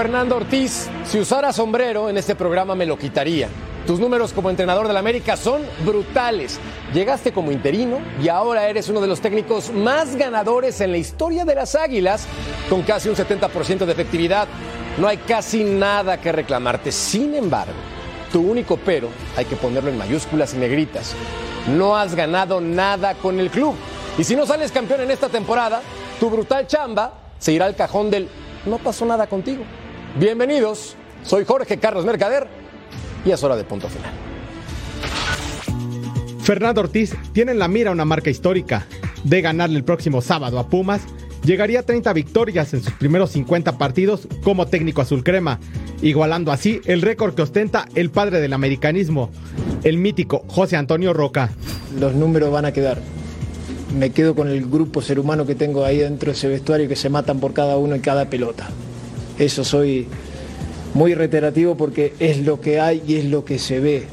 Fernando Ortiz, si usara sombrero en este programa me lo quitaría. Tus números como entrenador del América son brutales. Llegaste como interino y ahora eres uno de los técnicos más ganadores en la historia de las Águilas, con casi un 70% de efectividad. No hay casi nada que reclamarte. Sin embargo, tu único pero hay que ponerlo en mayúsculas y negritas. No has ganado nada con el club. Y si no sales campeón en esta temporada, tu brutal chamba se irá al cajón del no pasó nada contigo. Bienvenidos, soy Jorge Carlos Mercader y es hora de punto final. Fernando Ortiz tiene en la mira una marca histórica. De ganarle el próximo sábado a Pumas, llegaría a 30 victorias en sus primeros 50 partidos como técnico azul crema, igualando así el récord que ostenta el padre del americanismo, el mítico José Antonio Roca. Los números van a quedar me quedo con el grupo ser humano que tengo ahí dentro de ese vestuario que se matan por cada uno y cada pelota. Eso soy muy reiterativo porque es lo que hay y es lo que se ve.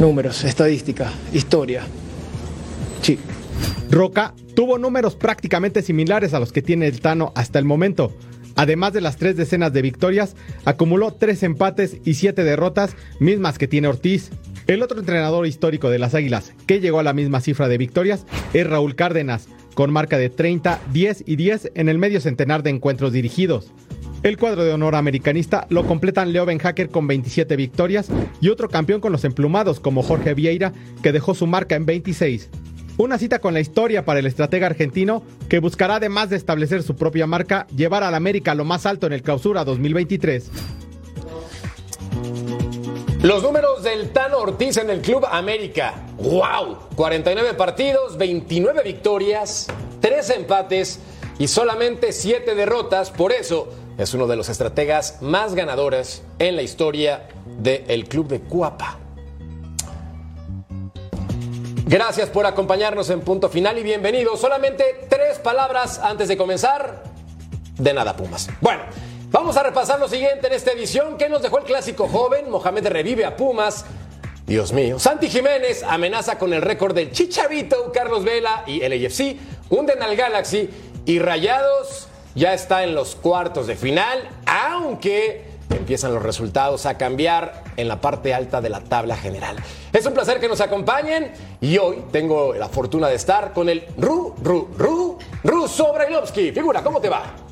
Números, estadística, historia. Sí. Roca tuvo números prácticamente similares a los que tiene el Tano hasta el momento. Además de las tres decenas de victorias, acumuló tres empates y siete derrotas, mismas que tiene Ortiz. El otro entrenador histórico de las Águilas que llegó a la misma cifra de victorias es Raúl Cárdenas, con marca de 30, 10 y 10 en el medio centenar de encuentros dirigidos. El cuadro de honor americanista lo completan Leo Benhacker con 27 victorias y otro campeón con los emplumados como Jorge Vieira que dejó su marca en 26. Una cita con la historia para el estratega argentino que buscará además de establecer su propia marca, llevar al América a lo más alto en el clausura 2023. Los números del Tano Ortiz en el Club América. ¡Wow! 49 partidos, 29 victorias, 3 empates y solamente 7 derrotas. Por eso es uno de los estrategas más ganadores en la historia del Club de Cuapa. Gracias por acompañarnos en punto final y bienvenidos. Solamente tres palabras antes de comenzar. De nada, Pumas. Bueno. Vamos a repasar lo siguiente en esta edición. ¿Qué nos dejó el clásico joven? Mohamed revive a Pumas. Dios mío. Santi Jiménez amenaza con el récord del Chichavito, Carlos Vela y el AFC. Hunden al Galaxy y Rayados ya está en los cuartos de final, aunque empiezan los resultados a cambiar en la parte alta de la tabla general. Es un placer que nos acompañen y hoy tengo la fortuna de estar con el Ru, Ru, Ru, Ru Sobrailovsky. Figura, ¿cómo te va?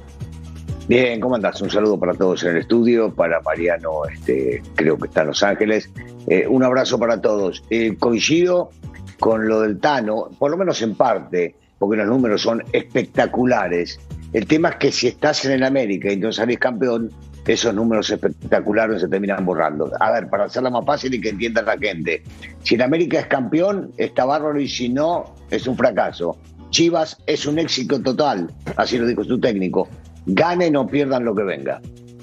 Bien, ¿cómo andás? Un saludo para todos en el estudio, para Mariano, este, creo que está en Los Ángeles. Eh, un abrazo para todos. Eh, coincido con lo del Tano, por lo menos en parte, porque los números son espectaculares. El tema es que si estás en el América y entonces salís campeón, esos números espectaculares se terminan borrando. A ver, para hacerla más fácil y que entienda la gente, si en América es campeón, está bárbaro y si no, es un fracaso. Chivas es un éxito total, así lo dijo su técnico ganen o pierdan lo que venga.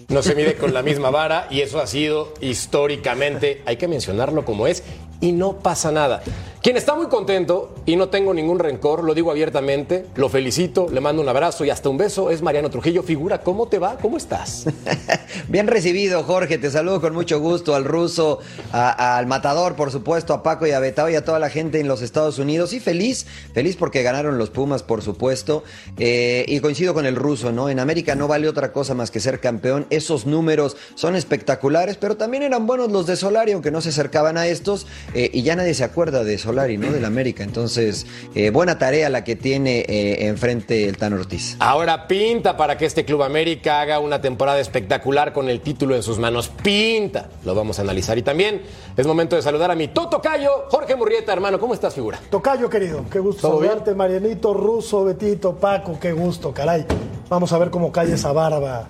No se mide con la misma vara y eso ha sido históricamente, hay que mencionarlo como es, y no pasa nada. Quien está muy contento y no tengo ningún rencor, lo digo abiertamente, lo felicito, le mando un abrazo y hasta un beso, es Mariano Trujillo. Figura, ¿cómo te va? ¿Cómo estás? Bien recibido, Jorge, te saludo con mucho gusto al ruso, al matador, por supuesto, a Paco y a Betao y a toda la gente en los Estados Unidos. Y feliz, feliz porque ganaron los Pumas, por supuesto. Eh, y coincido con el ruso, ¿no? En América no vale otra cosa más que ser campeón. Esos números son espectaculares, pero también eran buenos los de Solari, aunque no se acercaban a estos. Eh, y ya nadie se acuerda de Solari y ¿no? Del América. Entonces, eh, buena tarea la que tiene eh, enfrente el Tano Ortiz. Ahora pinta para que este Club América haga una temporada espectacular con el título en sus manos. Pinta. Lo vamos a analizar. Y también es momento de saludar a mi Toto Cayo, Jorge Murrieta, hermano. ¿Cómo estás, figura? Tocayo, querido. Qué gusto saludarte, Marianito, Ruso, Betito, Paco. Qué gusto, caray. Vamos a ver cómo cae esa barba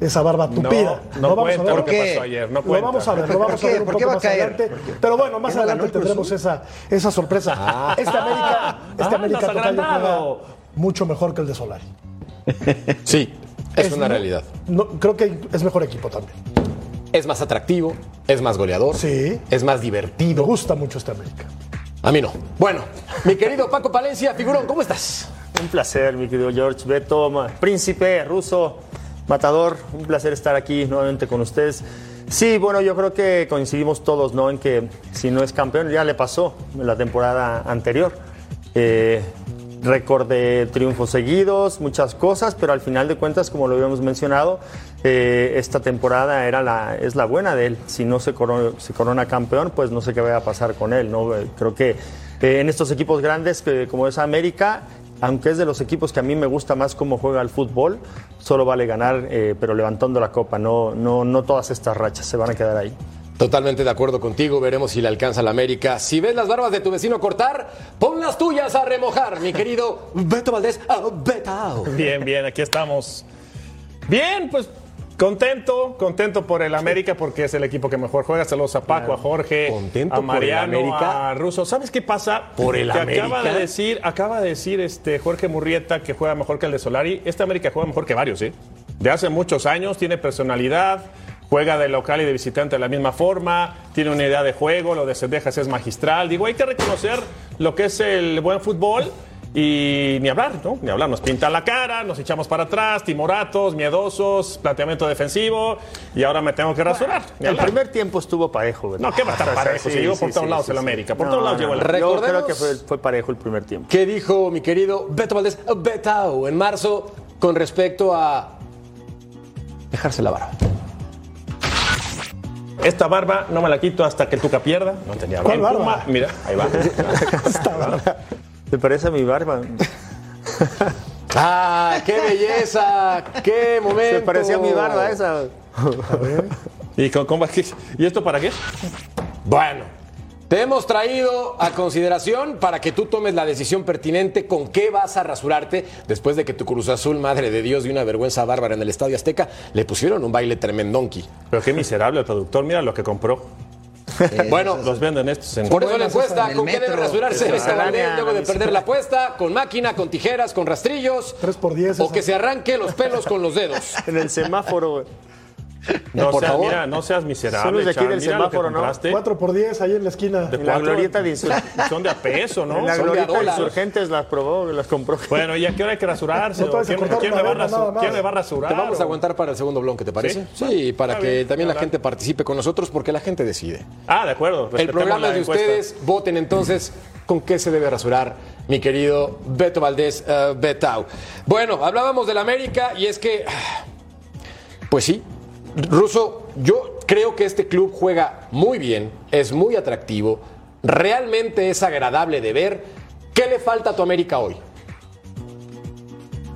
esa barba tupida. No, no, vamos a ver. lo que pasó ayer. No lo vamos a ver, lo vamos a ver un poco más adelante. Pero bueno, más adelante tendremos esa, esa sorpresa. Ah. Este América, este ah, América juega mucho mejor que el de Solari. Sí, es, una realidad. creo que es mejor equipo también. Es más atractivo, es más goleador. Sí. Es más divertido. Me gusta mucho este América. A mí no. Bueno, mi querido Paco Palencia, figurón, ¿cómo estás? Un placer, mi querido George Beto, príncipe ruso. Matador, un placer estar aquí nuevamente con ustedes. Sí, bueno, yo creo que coincidimos todos, ¿no? En que si no es campeón, ya le pasó en la temporada anterior. Eh, récord de triunfos seguidos, muchas cosas, pero al final de cuentas, como lo habíamos mencionado, eh, esta temporada era la, es la buena de él. Si no se corona, campeón, pues no sé qué va a pasar con él. ¿no? Eh, creo que eh, en estos equipos grandes, que, como es América, aunque es de los equipos que a mí me gusta más cómo juega el fútbol, solo vale ganar, pero levantando la copa, no, no, no todas estas rachas se van a quedar ahí. Totalmente de acuerdo contigo, veremos si le alcanza la América. Si ves las barbas de tu vecino cortar, pon las tuyas a remojar, mi querido Beto Valdés. Oh, Beto. Bien, bien, aquí estamos. Bien, pues Contento, contento por el América porque es el equipo que mejor juega. Saludos a Paco, a Jorge, a Mariano, a Russo. ¿Sabes qué pasa? Por el América. Acaba de decir, acaba de decir este Jorge Murrieta que juega mejor que el de Solari. Este América juega mejor que varios, ¿eh? De hace muchos años, tiene personalidad juega de local y de visitante de la misma forma, tiene una idea de juego, lo de Cendejas es magistral. Digo, hay que reconocer lo que es el buen fútbol y ni hablar, ¿no? Ni hablar. Nos pintan la cara, nos echamos para atrás, timoratos, miedosos, planteamiento defensivo y ahora me tengo que rasurar. el primer tiempo estuvo parejo, ¿verdad? No, ¿qué va a estar parejo? Se llegó por todos lados el América. Por todos lados llegó el Yo creo que fue, parejo el primer tiempo. ¿Qué dijo mi querido Beto Valdés Betao en marzo con respecto a dejarse la barba? Esta barba no me la quito hasta que Tuca pierda. No tenía ¿Cuál barba? Mira, ahí va. Esta barba. ¿Te parece a mi barba? ¡Ah, qué belleza! ¡Qué momento! Se parecía a mi barba esa. A ver. ¿Y, cómo, ¿Y esto para qué? Bueno, te hemos traído a consideración para que tú tomes la decisión pertinente con qué vas a rasurarte después de que tu Cruz Azul, madre de Dios, de una vergüenza bárbara en el Estadio Azteca, le pusieron un baile tremendonqui. Pero qué miserable el productor, mira lo que compró. Eh, bueno, los venden estos en Por eso la encuesta, ¿con qué debe rasurarse luego de perder la apuesta? ¿Con máquina, con tijeras, con rastrillos? 3 por 10 O que se arranque los pelos con los dedos. En el semáforo, no, por favor. Mira, no seas miserable. de aquí del semáforo, ¿no? 4 por 10 ahí en la esquina. De la glorieta de Son de a peso, ¿no? la glorieta de insurgentes las probó, las compró. Bueno, ¿y a qué hora hay que rasurarse? ¿Quién, ¿quién, me va a rasurar? Te vamos a aguantar para el segundo bloque, ¿te parece? Sí, para que también la gente participe con nosotros porque la gente decide. Ah, de acuerdo. El programa de ustedes, voten entonces con qué se debe rasurar mi querido Beto Valdés uh, Betau. Bueno, hablábamos del América y es que, pues sí, Ruso, yo creo que este club juega muy bien, es muy atractivo, realmente es agradable de ver. ¿Qué le falta a tu América hoy?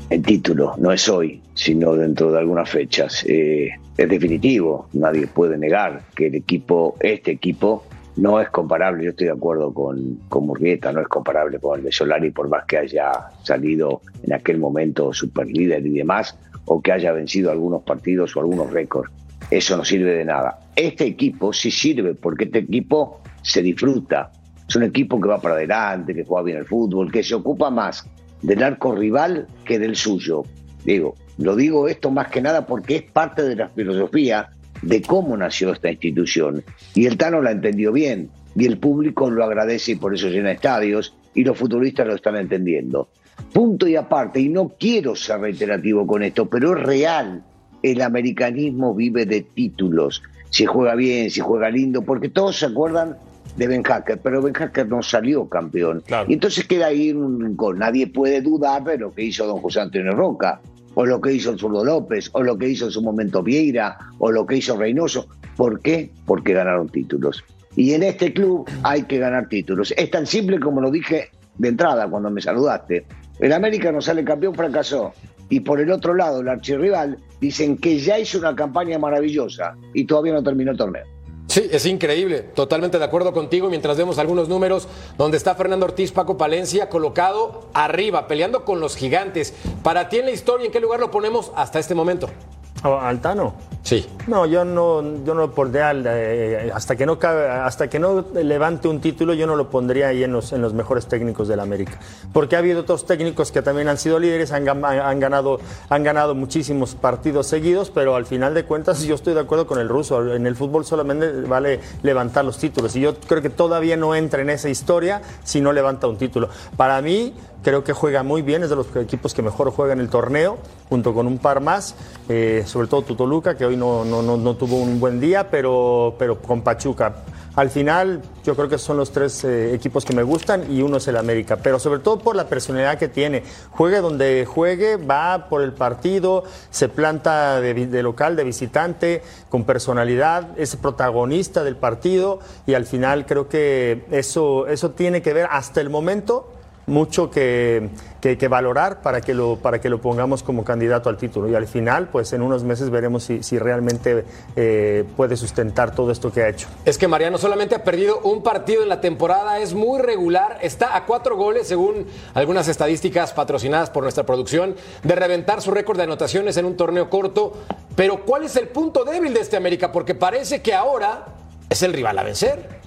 El título, no es hoy, sino dentro de algunas fechas. Eh, es definitivo, nadie puede negar que el equipo, este equipo, no es comparable, yo estoy de acuerdo con, con Murrieta, no es comparable con el de Solari, por más que haya salido en aquel momento super líder y demás, o que haya vencido algunos partidos o algunos récords. Eso no sirve de nada. Este equipo sí sirve porque este equipo se disfruta. Es un equipo que va para adelante, que juega bien el fútbol, que se ocupa más del arco rival que del suyo. Digo, lo digo esto más que nada porque es parte de la filosofía de cómo nació esta institución. Y el Tano la entendió bien, y el público lo agradece y por eso llena estadios, y los futbolistas lo están entendiendo. Punto y aparte, y no quiero ser reiterativo con esto, pero es real. El americanismo vive de títulos. Si juega bien, si juega lindo, porque todos se acuerdan de Ben Hacker, pero Ben Hacker no salió campeón. Y entonces queda ahí un Nadie puede dudar de lo que hizo don José Antonio Roca, o lo que hizo el Zurdo López, o lo que hizo en su momento Vieira, o lo que hizo Reynoso. ¿Por qué? Porque ganaron títulos. Y en este club hay que ganar títulos. Es tan simple como lo dije de entrada cuando me saludaste. El América no sale campeón, fracasó. Y por el otro lado, el archirrival dicen que ya hizo una campaña maravillosa y todavía no terminó el torneo. Sí, es increíble. Totalmente de acuerdo contigo. Mientras vemos algunos números donde está Fernando Ortiz, Paco Palencia, colocado arriba, peleando con los gigantes. Para ti en la historia, ¿en qué lugar lo ponemos hasta este momento? ¿Altano? Sí. No, yo no, yo no lo pondría eh, hasta que no hasta que no levante un título, yo no lo pondría ahí en los, en los mejores técnicos del América. Porque ha habido otros técnicos que también han sido líderes, han, han, ganado, han ganado muchísimos partidos seguidos, pero al final de cuentas yo estoy de acuerdo con el ruso. En el fútbol solamente vale levantar los títulos. Y yo creo que todavía no entra en esa historia si no levanta un título. Para mí, creo que juega muy bien, es de los equipos que mejor juega en el torneo, junto con un par más, eh, sobre todo Tutoluca, que hoy no, no, no, tuvo un buen día, pero, pero con Pachuca. al final yo creo que son los tres eh, equipos que me gustan y uno es el América, pero sobre todo por la personalidad que tiene. Juegue donde juegue, va por el partido, se planta de, de local, de visitante, con personalidad, es protagonista del partido y al final creo que eso, eso tiene que ver hasta el momento mucho que, que, valorar para que, lo, para que lo pongamos como candidato al título. Y al final, pues en unos meses veremos si, si realmente eh, puede sustentar todo esto que ha hecho. Es que Mariano solamente ha perdido un partido en la temporada, es muy regular, está a cuatro goles, según algunas estadísticas patrocinadas por nuestra producción, de reventar su récord de anotaciones en un torneo corto. Pero ¿cuál es el punto débil de este América? Porque parece que ahora es el rival a vencer.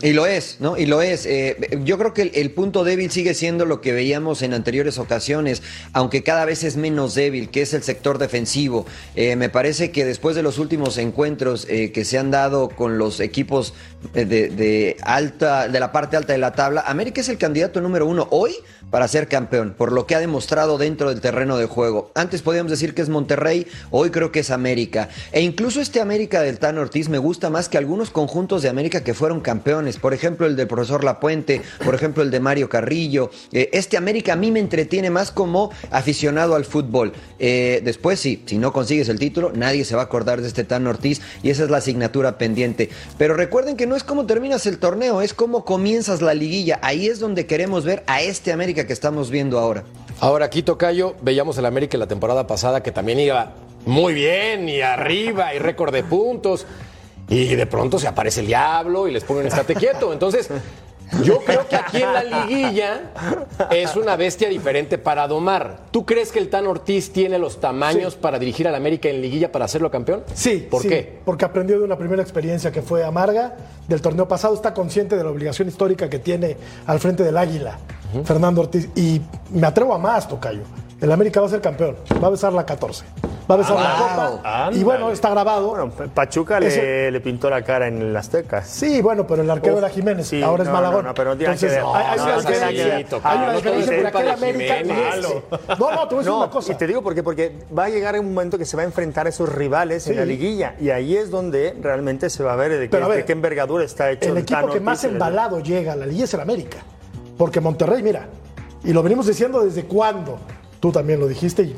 Y lo es, ¿no? Y lo es. Eh, yo creo que el, punto débil sigue siendo lo que veíamos en anteriores ocasiones, aunque cada vez es menos débil, que es el sector defensivo. Eh, me parece que después de los últimos encuentros eh, que se han dado con los equipos de, de, alta, de la parte alta de la tabla, América es el candidato número uno hoy para ser campeón, por lo que ha demostrado dentro del terreno de juego. Antes podíamos decir que es Monterrey, hoy creo que es América. E incluso este América del Tan Ortiz me gusta más que algunos conjuntos de América que fueron campeones. Por ejemplo, el del profesor Lapuente, por ejemplo, el de Mario Carrillo. Eh, este América a mí me entretiene más como aficionado al fútbol. Eh, después, sí, si no consigues el título, nadie se va a acordar de este Tan Ortiz y esa es la asignatura pendiente. Pero recuerden que no es como terminas el torneo, es como comienzas la liguilla. Ahí es donde queremos ver a este América que estamos viendo ahora. Ahora, aquí Tocayo, veíamos el América la temporada pasada que también iba muy bien y arriba y récord de puntos. Y de pronto se aparece el diablo y les ponen estate quieto. Entonces, yo creo que aquí en la liguilla es una bestia diferente para domar. ¿Tú crees que el Tan Ortiz tiene los tamaños para dirigir al América en liguilla para hacerlo campeón? Sí. ¿Por qué? Porque aprendió de una primera experiencia que fue amarga del torneo pasado. Está consciente de la obligación histórica que tiene al frente del Águila, Fernando Ortiz. Y me atrevo a más, Tocayo. El América va a ser campeón. Va a besar la 14 va a besar la ah, copa. Y bueno, está grabado. Bueno, Pachuca le, le, pintó la cara en el Azteca. Sí, bueno, pero el arquero era Jiménez, ahora es Malagón. No, pero Entonces, hay, una diferencia. Hay una diferencia porque América No, no, te voy a decir una cosa. Y te digo porque, porque va a llegar un momento que se va a enfrentar a esos rivales en la liguilla. Y ahí es donde realmente se va a ver de qué, envergadura está hecho el, el equipo que más embalado llega a la liguilla es el América. Porque Monterrey, mira, y lo venimos diciendo desde cuándo. Tú también lo dijiste y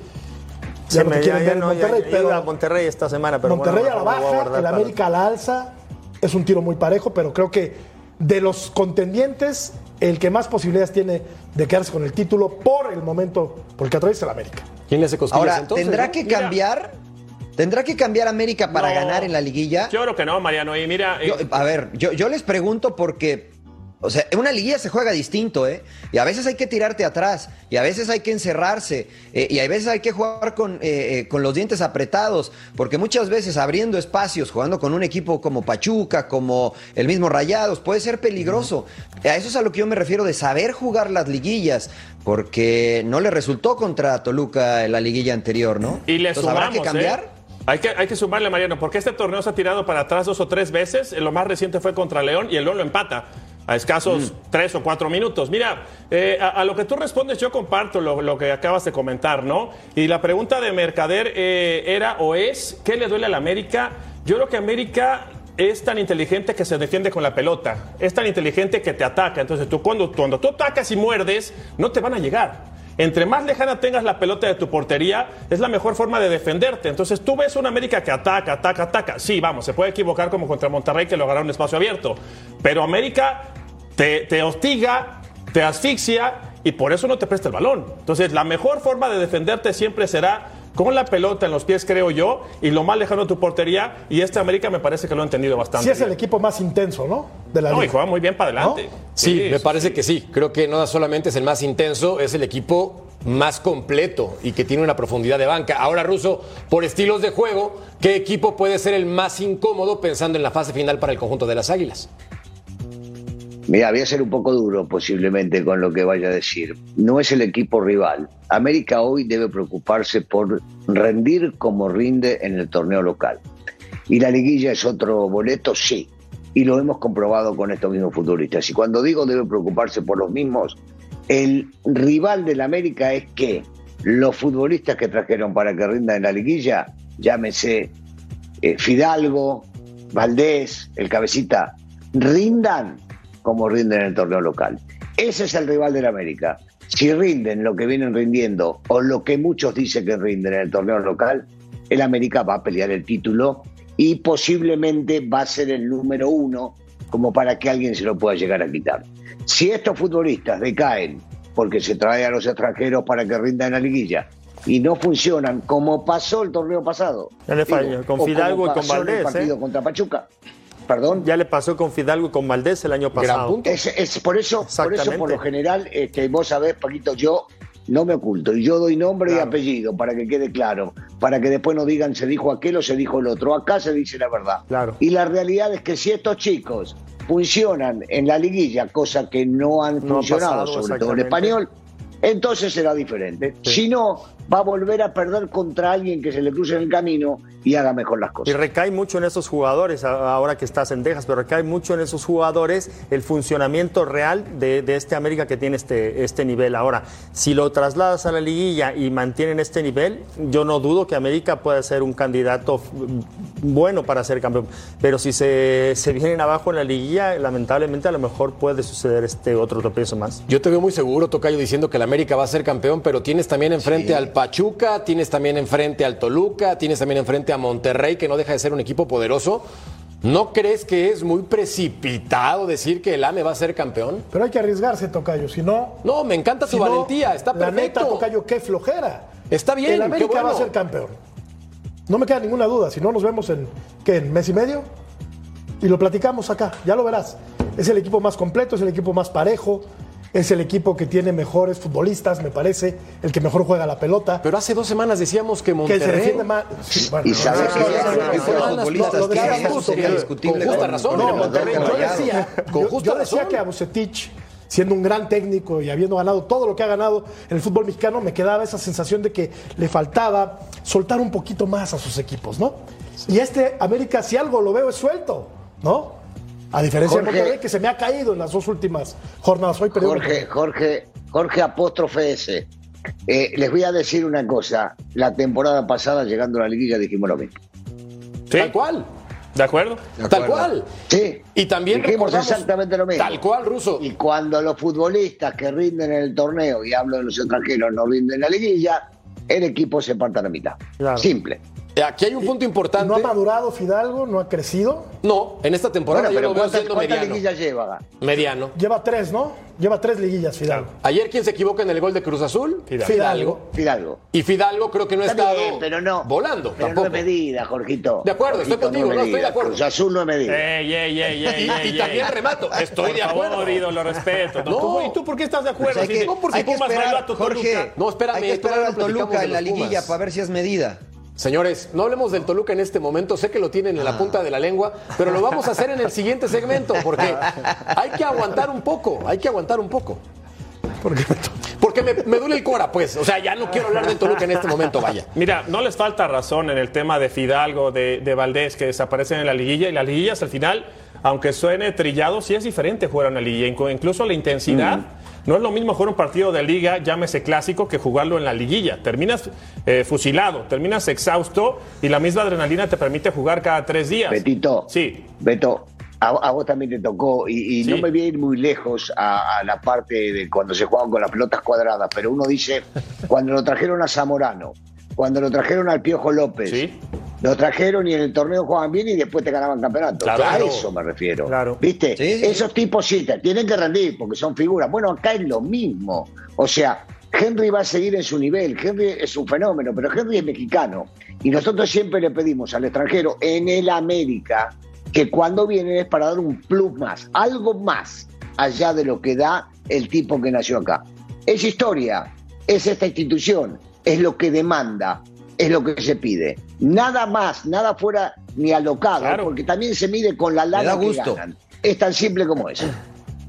ya no te quieren ver en Monterrey. pero a Monterrey esta semana, pero Monterrey a la baja, el América a la alza. Es un tiro muy parejo, pero creo que de los contendientes, el que más posibilidades tiene de quedarse con el título por el momento, porque atraviesa el América. ¿Quién le hace Ahora, entonces, ¿tendrá que cambiar? ¿Tendrá que cambiar América para ganar en la liguilla? Yo creo que no, Mariano. Y mira. Eh, a ver, yo, yo les pregunto porque o sea, en una liguilla se juega distinto, ¿eh? Y a veces hay que tirarte atrás, y a veces hay que encerrarse, eh, y a veces hay que jugar con, eh, eh, con, los dientes apretados, porque muchas veces abriendo espacios, jugando con un equipo como Pachuca, como el mismo Rayados, puede ser peligroso. A eso es a lo que yo me refiero de saber jugar las liguillas, porque no le resultó contra Toluca en la liguilla anterior, ¿no? Y le Entonces, ¿habrá que cambiar? Hay que, hay que sumarle, Mariano, porque este torneo se ha tirado para atrás dos o tres veces. Lo más reciente fue contra León y el León lo empata a escasos mm. tres o cuatro minutos. Mira, eh, a, lo que tú respondes, yo comparto lo, que acabas de comentar, ¿no? Y la pregunta de Mercader eh, era o es, ¿qué le duele a la América? Yo creo que América es tan inteligente que se defiende con la pelota, es tan inteligente que te ataca. Entonces, tú cuando, cuando tú atacas y muerdes, no te van a llegar. Entre más lejana tengas la pelota de tu portería, es la mejor forma de defenderte. Entonces tú ves una América que ataca, ataca, ataca. Sí, vamos, se puede equivocar como contra Monterrey que lograron un espacio abierto. Pero América te, hostiga, te asfixia y por eso no te presta el balón. Entonces, la mejor forma de defenderte siempre será con la pelota en los pies, creo yo, y lo más lejano de tu portería. Y este América me parece que lo ha entendido bastante. Sí, es el equipo más intenso, ¿no? De la no, y juega muy bien para adelante. Sí, me parece que sí. Creo que no solamente es el más intenso, es el equipo más completo y que tiene una profundidad de banca. Ahora, Russo, por estilos de juego, ¿qué equipo puede ser el más incómodo pensando en la fase final para el conjunto de las Águilas? Mira, voy a ser un poco duro posiblemente con lo que vaya a decir. No es el equipo rival. América hoy debe preocuparse por rendir como rinde en el torneo local. ¿Y la liguilla es otro boleto? Sí. Y lo hemos comprobado con estos mismos futbolistas. Y cuando digo debe preocuparse por los mismos, el rival del América es que los futbolistas que trajeron para que rindan en la liguilla, llámese eh, Fidalgo, Valdés, el cabecita, rindan como rinden en el torneo local. Ese es el rival del América. Si rinden lo que vienen rindiendo o lo que muchos dicen que rinden en el torneo local, el América va a pelear el título y posiblemente va a ser el número uno como para que alguien se lo pueda llegar a quitar. Si estos futbolistas decaen porque se trae a los extranjeros para que rindan en la liguilla y no funcionan como pasó el torneo pasado. Le falló, con Fidalgo y con en el Valdés, partido ¿eh? contra Pachuca. Perdón. Ya le pasó con Fidalgo y con Valdés el año pasado. Es, es por eso, por eso, por lo general, este, vos sabés, Paquito, yo no me oculto. Y yo doy nombre y apellido para que quede claro. Para que después no digan se dijo aquel o se dijo el otro. Acá se dice la verdad. Claro. Y la realidad es que si estos chicos funcionan en la liguilla, cosa que no han No ha funcionado, pasado, sobre todo en español, entonces será diferente. Si no, va a volver a perder contra alguien que se le cruce en el camino y haga mejor las Y cosas. recae mucho en esos jugadores, ahora que estás en Texas, pero recae mucho en esos jugadores el funcionamiento real de, de este América que tiene este, este nivel. Ahora, si lo trasladas a la liguilla y mantienen este nivel, yo no dudo que América pueda ser un candidato bueno para ser campeón. Pero si se, se vienen abajo en la liguilla, lamentablemente a lo mejor puede suceder este otro tropiezo más. Yo te veo muy seguro, Tocayo, diciendo que el América va a ser campeón, pero tienes también enfrente al Pachuca, tienes también enfrente al Toluca, tienes también enfrente a Monterrey, que no deja de ser un equipo poderoso. ¿No crees que es muy precipitado decir que el AME va a ser campeón? Pero hay que arriesgarse, Tocayo. Si no. No, me encanta tu si no, valentía, está La neta, perfecto. Tocayo, qué flojera. Está bien, El América qué bueno. va a ser campeón. No me queda ninguna duda. Si no, nos vemos en, ¿qué? ¿En mes y medio? Y lo platicamos acá, ya lo verás. Es el equipo más completo, es el equipo más parejo, es el equipo que tiene mejores futbolistas, me parece, el que mejor juega la pelota, Pero hace dos semanas decíamos que que se Monterrey... defiende más. Sí, bueno, Y sabes no, que los futbolistas, discutible con justa con- razón. no, que Monterrey yo decía, con yo- justa yo decía que a Bucetich, siendo un gran técnico y habiendo ganado todo lo que ha ganado en el fútbol mexicano, me quedaba esa sensación de que le faltaba soltar un poquito más a sus equipos, ¿no? Y este América, si algo lo veo, es suelto, ¿no? A diferencia Jorge. de Monterrey, que se me ha caído en las dos últimas jornadas. Hoy Jorge, Jorge, Jorge apóstrofe ese. Eh, les voy a decir una cosa. La temporada pasada, llegando a la liguilla, dijimos lo mismo. ¿Sí? Tal cual, ¿De acuerdo? De tal cual. Sí. Y también dijimos exactamente lo mismo. Tal cual, Ruso. Y cuando los futbolistas que rinden en el torneo, y hablo de los extranjeros, no rinden en la liguilla, el equipo se parte a la mitad. Claro. Simple. Aquí hay un punto importante. No ha madurado Fidalgo, no ha crecido. No, en esta temporada Bueno, yo pero lo veo ¿cuántas, siendo cuántas mediano. liguillas lleva? Mediano. Lleva tres, ¿no? Lleva tres liguillas, Fidalgo. Ayer, ¿quién se equivoca en el gol de Cruz Azul? Fidalgo. Fidalgo. Y Fidalgo creo que no ha Está estado bien, pero no. volando Pero tampoco. no es medida, Jorgito. De acuerdo, estoy contigo, no, estoy de acuerdo. Cruz Azul no es medida. Ey, ey, ey, ey, Y- ey, y también ey. remato, estoy Por de acuerdo. favor, ídolo, respeto. No, No. ¿tú- ¿Y tú por qué estás de acuerdo? Pues hay Si- que, si hay que esperar, a tu Jorge. Toluca. No, espérame, Hay que esperar al Toluca en la liguilla para ver si es medida. Señores, no hablemos del Toluca en este momento, sé que lo tienen Ah. en la punta de la lengua, pero lo vamos a hacer en el siguiente segmento, porque hay que aguantar un poco, hay que aguantar un poco. Porque me, me duele el cora, pues. O sea, ya no quiero hablar del Toluca en este momento, vaya. Mira, no les falta razón en el tema de Fidalgo, de, de Valdés, que desaparecen en la liguilla. Y las liguillas, al final, aunque suene trillado, sí es diferente jugar una liguilla. Incluso la intensidad. No es lo mismo jugar un partido de liga, llámese clásico, que jugarlo en la liguilla. Terminas eh, fusilado, terminas exhausto y la misma adrenalina te permite jugar cada tres días. Betito. Sí. Beto, a, vos también te tocó, y, y Sí. no me voy a ir muy lejos a, a la parte de cuando se jugaban con las pelotas cuadradas, pero uno dice, cuando lo trajeron a Zamorano, cuando lo trajeron al Piojo López, Sí. Lo trajeron y en el torneo jugaban bien y después te ganaban campeonato. Claro. A eso me refiero. Claro. ¿Viste? Sí. Esos tipos sí, te tienen que rendir porque son figuras. Bueno, acá es lo mismo. O sea, Henry va a seguir en su nivel. Henry es un fenómeno, pero Henry es mexicano. Y nosotros siempre le pedimos al extranjero en el América que cuando vienen es para dar un plus más, algo más allá de lo que da el tipo que nació acá. Es historia, es esta institución, es lo que demanda, es lo que se pide. Nada más, nada fuera ni alocado, Claro. porque también se mide con la da lana que gusto. ganan. Es tan simple como eso.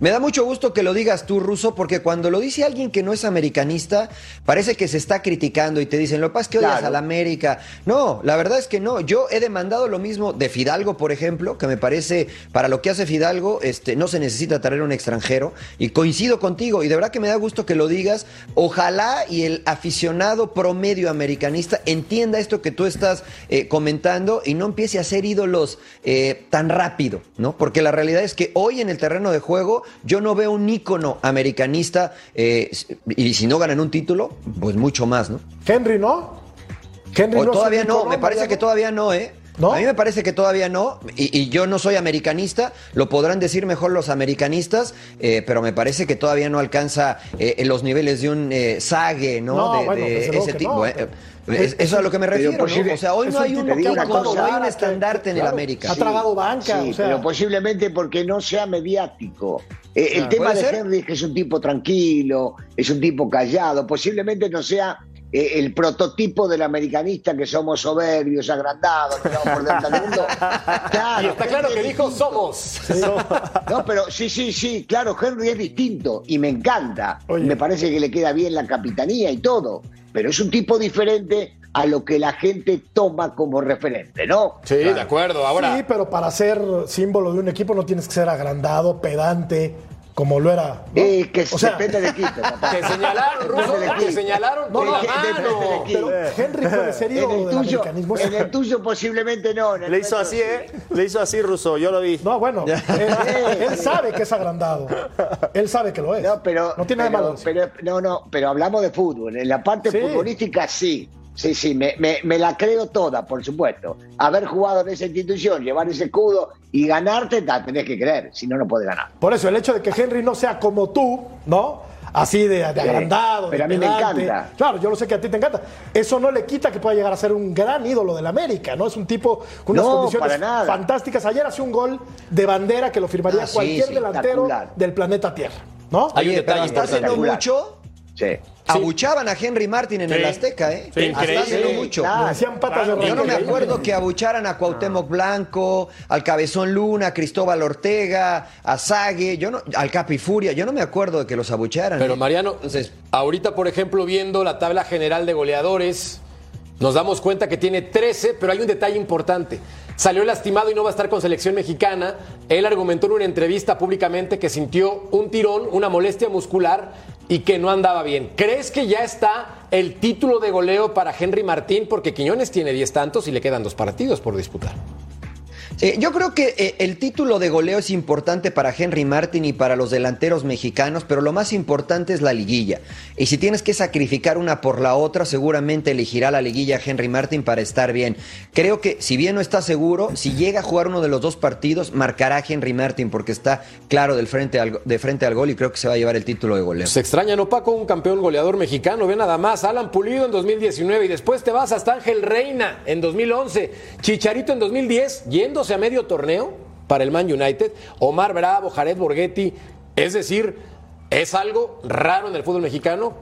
Me da mucho gusto que lo digas tú, Ruso, porque cuando lo dice alguien que no es americanista, parece que se está criticando y te dicen, lo que pasa es que odias Claro. a la América. No, la verdad es que no. Yo he demandado lo mismo de Fidalgo, por ejemplo, que me parece, para lo que hace Fidalgo, este, no se necesita traer un extranjero. Y coincido contigo, y de verdad que me da gusto que lo digas. Ojalá y el aficionado promedio americanista entienda esto que tú estás eh, comentando y no empiece a ser ídolos eh, tan rápido, ¿no? Porque la realidad es que hoy en el terreno de juego yo no veo un ícono americanista eh, y si no ganan un título, pues mucho más, ¿no? Henry, ¿no? Henry O no todavía no, me parece que todavía no, ¿eh? ¿No? A mí me parece que todavía no, y, y yo no soy americanista, lo podrán decir mejor los americanistas, eh, pero me parece que todavía no alcanza eh, los niveles de un eh, Sague, ¿no? No, de, bueno, ese tipo. no, eh, pero- es- eso es a lo que me refiero, O sea, hoy no hay un tocado no hay un estandarte en el América. Ha tragado banca, Sí, o sea. pero posiblemente porque no sea mediático. Eh, el tema ¿Puede de ser? Henry es que es un tipo tranquilo, es un tipo callado, posiblemente no sea eh, el prototipo del americanista que somos soberbios, agrandados, que vamos por delante del mundo. Claro, Y está claro que es dijo distinto. somos. No, pero sí, sí, sí, claro, Henry es distinto y me encanta. Oye. Me parece que le queda bien la capitanía y todo, pero es un tipo diferente a lo que la gente toma como referente, ¿no? Sí, de acuerdo. Ahora, Sí, pero para ser símbolo de un equipo no tienes que ser agrandado, pedante, como lo era. ¿no? Que o sea, depende del equipo, papá. te señalaron, Ruso, te equipo. señalaron No, con no, la mano. pero Henry puede ser En el, tuyo, en el tuyo posiblemente no. Le hizo así, sí. ¿eh? Le hizo así, Russo, yo lo vi. No, bueno, él, él sabe que es agrandado. Él sabe que lo es. No, pero, no tiene nada pero, malo. eso. pero- no, no, pero hablamos de fútbol. En la parte Sí. futbolística sí. Sí, sí, me, me- me la creo toda, por supuesto. Haber jugado en esa institución, llevar ese escudo y ganarte, la tenés que creer, si no, no puedes ganar. Por eso, el hecho de que Henry no sea como tú, ¿no? Así de, de agrandado, pero de a mí me encanta. Claro, yo lo sé que a ti te encanta. Eso no le quita que pueda llegar a ser un gran ídolo del América, ¿no? Es un tipo con unas No, condiciones fantásticas. Ayer hace un gol de bandera que lo firmaría Ah, cualquier sí, delantero del planeta Tierra, ¿no? Hay un Oye, detalle no espectacular. mucho Sí. Abuchaban a Henry Martin en Sí. el Azteca, ¿eh? Sí, hasta increíble. hace no mucho. Claro. Le decían patas de. Yo no me acuerdo que abucharan a Cuauhtémoc Blanco, al Cabezón Luna, a Cristóbal Ortega, a Sague, yo no, al Capi Furia. Yo no me acuerdo de que los abucharan. Pero ¿eh? Mariano, Entonces, ahorita por ejemplo viendo la tabla general de goleadores, nos damos cuenta que tiene 13, pero hay un detalle importante. Salió lastimado y no va a estar con selección mexicana. Él argumentó en una entrevista públicamente que sintió un tirón, una molestia muscular y que no andaba bien. ¿Crees que ya está el título de goleo para Henry Martín? Porque Quiñones tiene 10 tantos y le quedan dos partidos por disputar. Eh, yo creo que eh, el título de goleo es importante para Henry Martin y para los delanteros mexicanos, pero lo más importante es la liguilla. Y si tienes que sacrificar una por la otra, seguramente elegirá la liguilla Henry Martin para estar bien. Creo que si bien no está seguro, si llega a jugar uno de los dos partidos, marcará Henry Martin porque está claro del frente de frente al gol y creo que se va a llevar el título de goleo. Se extraña, ¿no, Paco? Un campeón goleador mexicano. Ve nada más. Alan Pulido en 2019 y después te vas hasta Ángel Reina en 2011. Chicharito en 2010, yéndose a medio torneo para el Man United. Omar Bravo, Jared Borghetti. Es decir, es algo raro en el fútbol mexicano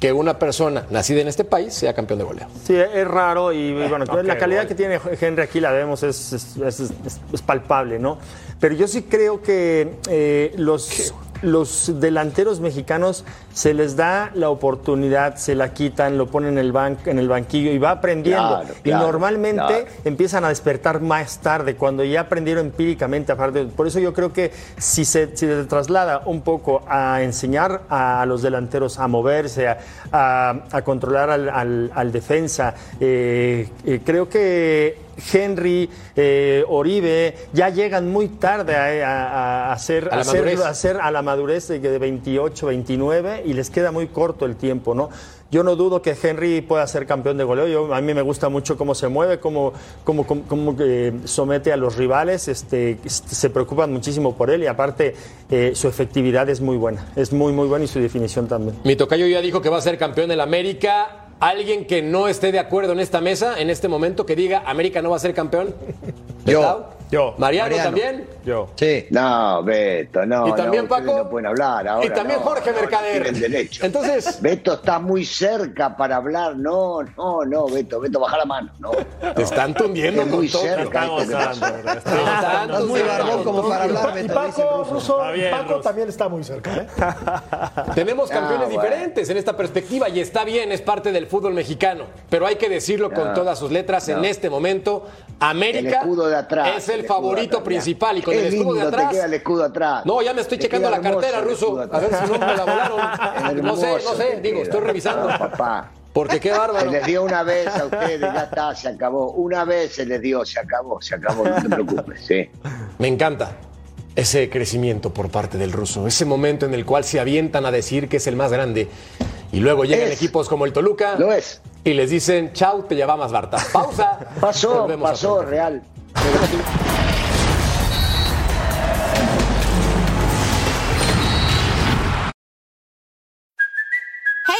que una persona nacida en este país sea campeón de goleo. Sí, es raro y bueno, la calidad que tiene Henry aquí la vemos, es, es- es- es- es palpable, ¿no? Pero yo sí creo que eh, los, los delanteros mexicanos se les da la oportunidad, se la quitan, lo ponen en el, ban- en el banquillo y va aprendiendo. Claro, y normalmente claro. empiezan a despertar más tarde, cuando ya aprendieron empíricamente. Aparte, por eso yo creo que si se, si se traslada un poco a enseñar a los delanteros a moverse, a, a- a controlar al, al- al defensa, eh, eh, creo que Henry, eh, Oribe, ya llegan muy tarde a, a- a hacer, A hacer- madurez. a hacer a la madurez de, de 28, 29 y les queda muy corto el tiempo, ¿no? Yo no dudo que Henry pueda ser campeón de goleo. Yo- a mí me gusta mucho cómo se mueve, cómo, cómo, cómo- cómo, eh, somete a los rivales. Este, este, se preocupan muchísimo por él y aparte eh, su efectividad es muy buena. Es muy, muy buena y su definición también. Mi tocayo ya dijo que va a ser campeón del América. ¿Alguien que no esté de acuerdo en esta mesa, en este momento, que diga América no va a ser campeón? Yo. Yo. Mariano, Mariano. también. Yo. Sí. No, Beto, no. Y también no, Paco. No pueden hablar ahora. y también no, Jorge Mercader. derecho. Entonces, Beto está muy cerca para hablar. No, no, no, Beto, Beto, baja la mano. No, te están tundiendo Es muy todo. cerca. Estás muy barbón como para Y, hablar, y Paco, ruso. Paco también está muy cerca. ¿eh? Tenemos campeones Ah, bueno. diferentes en esta perspectiva y está bien, es parte del fútbol mexicano. Pero hay que decirlo con No, todas sus letras en este momento. América El escudo de atrás, es el, el favorito principal y con el escudo de te atrás. queda el escudo atrás. No, ya me estoy checando la cartera, Ruso. A ver si no me la volaron. No sé, no sé, digo, estoy revisando. Papá. Porque qué Se bárbaro. les dio una vez a ustedes, ya está, se acabó. Una vez se les dio, se acabó, se acabó, no te preocupes, sí. Me encanta ese crecimiento por parte del ruso, ese momento en el cual se avientan a decir que es el más grande y luego llegan Es. equipos como el Toluca Lo es. y les dicen, chau, te llevamos Barta. Pausa. Pasó, pasó, real. Pero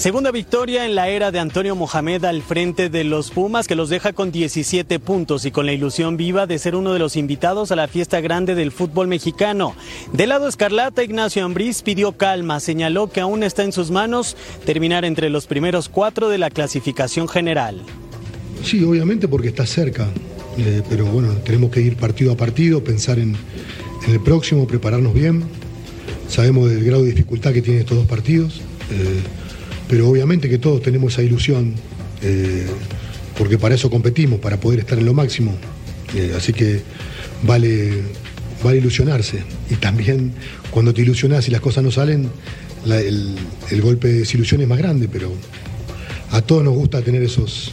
Segunda victoria en la era de Antonio Mohamed al frente de los Pumas que los deja con 17 puntos y con la ilusión viva de ser uno de los invitados a la fiesta grande del fútbol mexicano. Del lado escarlata, Ignacio Ambriz pidió calma, señaló que aún está en sus manos terminar entre los primeros cuatro de la clasificación general. Sí, obviamente porque está cerca, eh, pero bueno, tenemos que ir partido a partido, pensar en, el próximo, prepararnos bien. Sabemos del grado de dificultad que tienen estos dos partidos, eh, pero obviamente que todos tenemos esa ilusión, eh, porque para eso competimos, para poder estar en lo máximo. Eh, así que vale, vale ilusionarse. Y también cuando te ilusionas y las cosas no salen, el, el golpe de desilusión es más grande, pero a todos nos gusta tener esos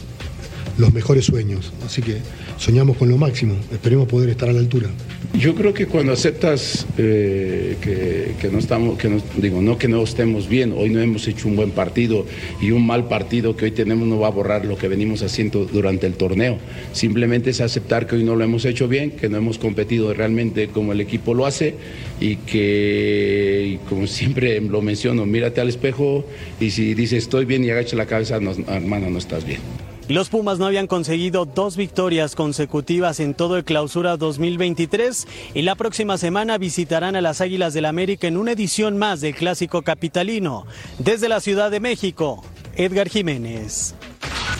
los mejores sueños. Así que soñamos con lo máximo. Esperemos poder estar a la altura. Yo creo que cuando aceptas eh, que, no estamos, que no, digo, no que no estemos bien, hoy no hemos hecho un buen partido y un mal partido que hoy tenemos no va a borrar lo que venimos haciendo durante el torneo. Simplemente es aceptar que hoy no lo hemos hecho bien, que no hemos competido realmente como el equipo lo hace y que, como siempre lo menciono, mírate al espejo y si dices estoy bien y agacha la cabeza, no, hermano, no estás bien. Los Pumas no habían conseguido dos victorias consecutivas en todo el clausura 2023 y la próxima semana visitarán a las Águilas del América en una edición más del Clásico Capitalino. Desde la Ciudad de México, Edgar Jiménez.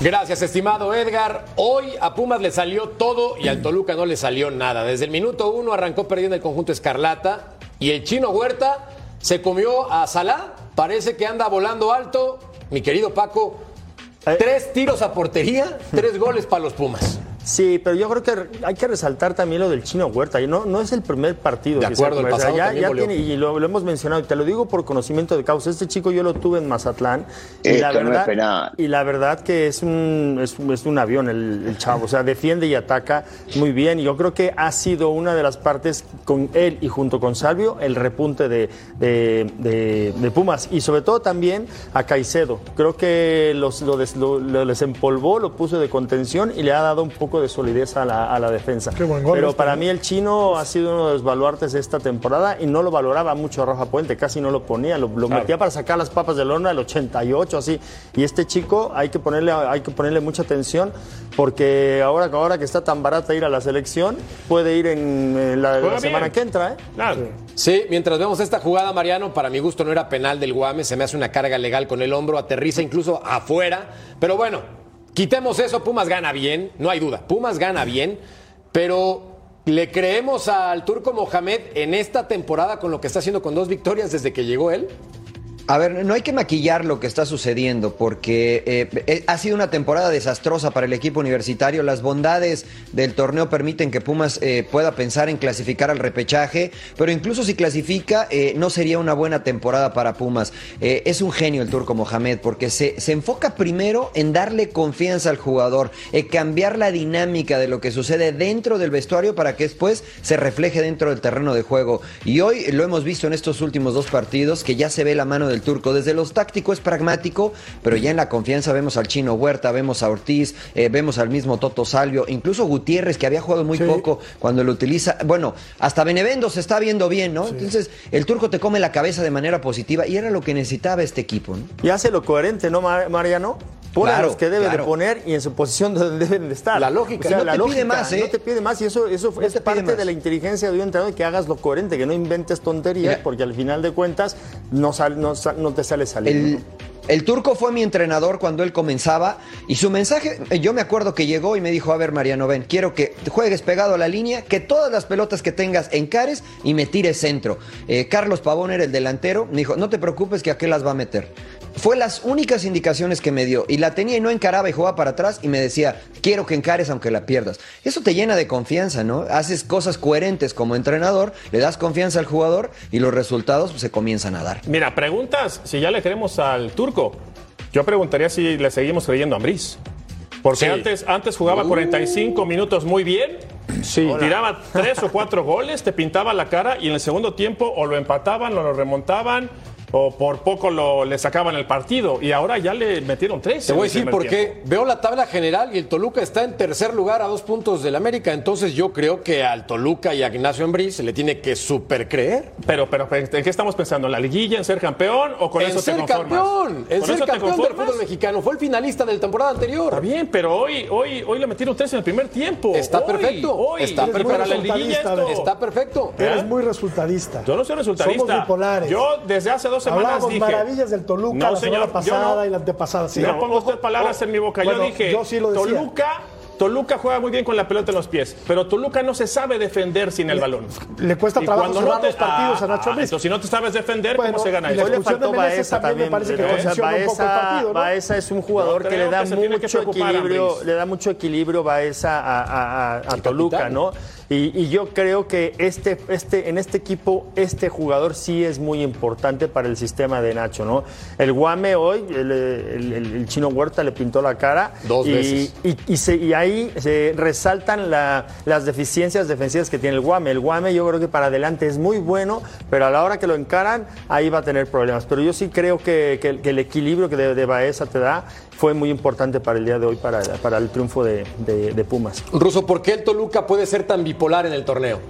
Gracias, estimado Edgar. Hoy a Pumas le salió todo y al Toluca no le salió nada. Desde el minuto uno arrancó perdiendo el conjunto Escarlata y el chino Huerta se comió a Salá. Parece que anda volando alto. Mi querido Paco, tres tiros a portería, tres goles para los Pumas. Sí, pero yo creo que hay que resaltar también lo del chino Huerta. Y no, no es el primer partido De que se acuerdo, el pasado ya, ya tiene, y lo, lo hemos mencionado, y te lo digo por conocimiento de causa. Este chico yo lo tuve en Mazatlán. Y Esto la no es verdad. Y la verdad que es un, es, un- es un avión el, el chavo. O sea, defiende y ataca muy bien. Y yo creo que ha sido una de las partes con él y junto con Salvio el repunte de, de- de- de Pumas. Y sobre todo también a Caicedo. Creo que los, lo, des- lo- lo desempolvó, lo puso de contención y le ha dado un poco de solidez a la, a la defensa. Qué buen gol Pero este, para ¿no? mí el chino ha sido uno de los baluartes de esta temporada y no lo valoraba mucho Rafa Puente, casi no lo ponía, lo, lo metía para sacar las papas del horno al 88, así. Y este chico hay que ponerle, hay que ponerle mucha atención porque ahora, ahora que está tan barata ir a la selección, puede ir en, la, semana que entra. ¿eh? Claro. Sí, mientras vemos esta jugada, Mariano, para mi gusto no era penal del Guame, se me hace una carga legal con el hombro, aterriza incluso afuera, pero bueno, quitemos eso, Pumas gana bien, no hay duda, Pumas gana bien, pero ¿le creemos al turco Mohamed en esta temporada con lo que está haciendo con dos victorias desde que llegó él? A ver, no hay que maquillar lo que está sucediendo porque eh, eh, ha sido una temporada desastrosa para el equipo universitario. Las bondades del torneo permiten que Pumas eh, pueda pensar en clasificar al repechaje, pero incluso si clasifica no sería una buena temporada para Pumas. Es un genio el turco Mohamed porque se, se enfoca primero en darle confianza al jugador, cambiar la dinámica de lo que sucede dentro del vestuario para que después se refleje dentro del terreno de juego. Y hoy lo hemos visto en estos últimos dos partidos que ya se ve la mano del turco. Desde los tácticos es pragmático, pero ya en la confianza vemos al chino Huerta, vemos a Ortiz, eh, vemos al mismo Toto Salvio, incluso Gutiérrez que había jugado muy poco cuando lo utiliza. Bueno, hasta Benevendo se está viendo bien, ¿no? Entonces el turco te come la cabeza de manera positiva y era lo que necesitaba este equipo. ¿no? Y hace lo coherente, ¿no, Mar- Mariano? Pone a Claro, los que debe claro. de poner y en su posición donde deben de estar. La lógica. O sea, No la te pide más, ¿eh? No te pide más y eso, eso No es parte más. de la inteligencia de un entrenador que hagas lo coherente, que no inventes tonterías Mira. porque al final de cuentas no, sal- no, te sale salir. El, turco fue mi entrenador cuando él comenzaba y su mensaje, eh, yo me acuerdo que llegó y me dijo, a ver Mariano, ven, quiero que juegues pegado a la línea, que todas las pelotas que tengas encares y me tires centro. Eh, Carlos Pavón era el delantero, me dijo, no te preocupes que aquel las va a meter. Fue las únicas indicaciones que me dio y la tenía y no encaraba y jugaba para atrás y me decía, quiero que encares aunque la pierdas. Eso te llena de confianza, ¿no? Haces cosas coherentes como entrenador, le das confianza al jugador y los resultados pues, se comienzan a dar. Mira, preguntas si ya le queremos al turco. Yo preguntaría si le seguimos creyendo a Ambriz. Porque Sí. antes, antes jugaba 45 minutos muy bien. Sí. Tiraba tres o cuatro goles, te pintaba la cara y en el segundo tiempo o lo empataban o lo remontaban o por poco lo, le sacaban el partido. Y ahora ya le metieron tres. Te voy a decir primer por tiempo. qué. Veo la tabla general y el Toluca está en tercer lugar a dos puntos del América. Entonces yo creo que al Toluca y a Ignacio Ambriz se le tiene que super creer. Pero, pero, ¿en qué estamos pensando? ¿En la liguilla, en ser campeón o con en eso te ser conformas? campeón, en ¿Con ser te campeón del fútbol mexicano. Fue el finalista de la temporada anterior. Está bien, pero hoy, hoy, hoy le metieron tres en el primer tiempo. Está Hoy, perfecto. Hoy, Está perfecto. Para la liguilla esto. Está perfecto. Eres muy resultadista. Yo no soy resultadista. Somos bipolares. Yo desde hace dos semanas Hablábamos dije. maravillas del Toluca No, la señor, semana yo pasada no. y la antepasada. Sí, no pongo usted palabras en mi boca. Bueno, yo dije, yo sí lo decía. Toluca, Toluca juega muy bien con la pelota en los pies, pero Toluca no se sabe defender sin el balón. Le cuesta Y trabajo cuando cerrar te- los partidos Ah, a Nacho ah, Ambriz. Entonces, si no te sabes defender, Bueno, ¿cómo se gana eso? Hoy le faltó Baeza también me parece que condiciona un poco el partido, ¿no? Baeza es un jugador que le da que mucho equilibrio, Ambriz. le da mucho equilibrio Baeza a, a- a- a Toluca, capitán. ¿no? Y, y yo creo que este, este, en este equipo, este jugador sí es muy importante para el sistema de Nacho, ¿no? El Guame hoy, el, el- el- el chino Huerta le pintó la cara. Dos y, veces. Y, y se- y ahí se resaltan la- las deficiencias defensivas que tiene el Guame. El Guame yo creo que para adelante es muy bueno, pero a la hora que lo encaran, ahí va a tener problemas. Pero yo sí creo que, que el- que el equilibrio que de, de Baeza te da fue muy importante para el día de hoy, para, para el triunfo de, de- de Pumas. Ruso, ¿por qué el Toluca puede ser tan bipolar en el torneo?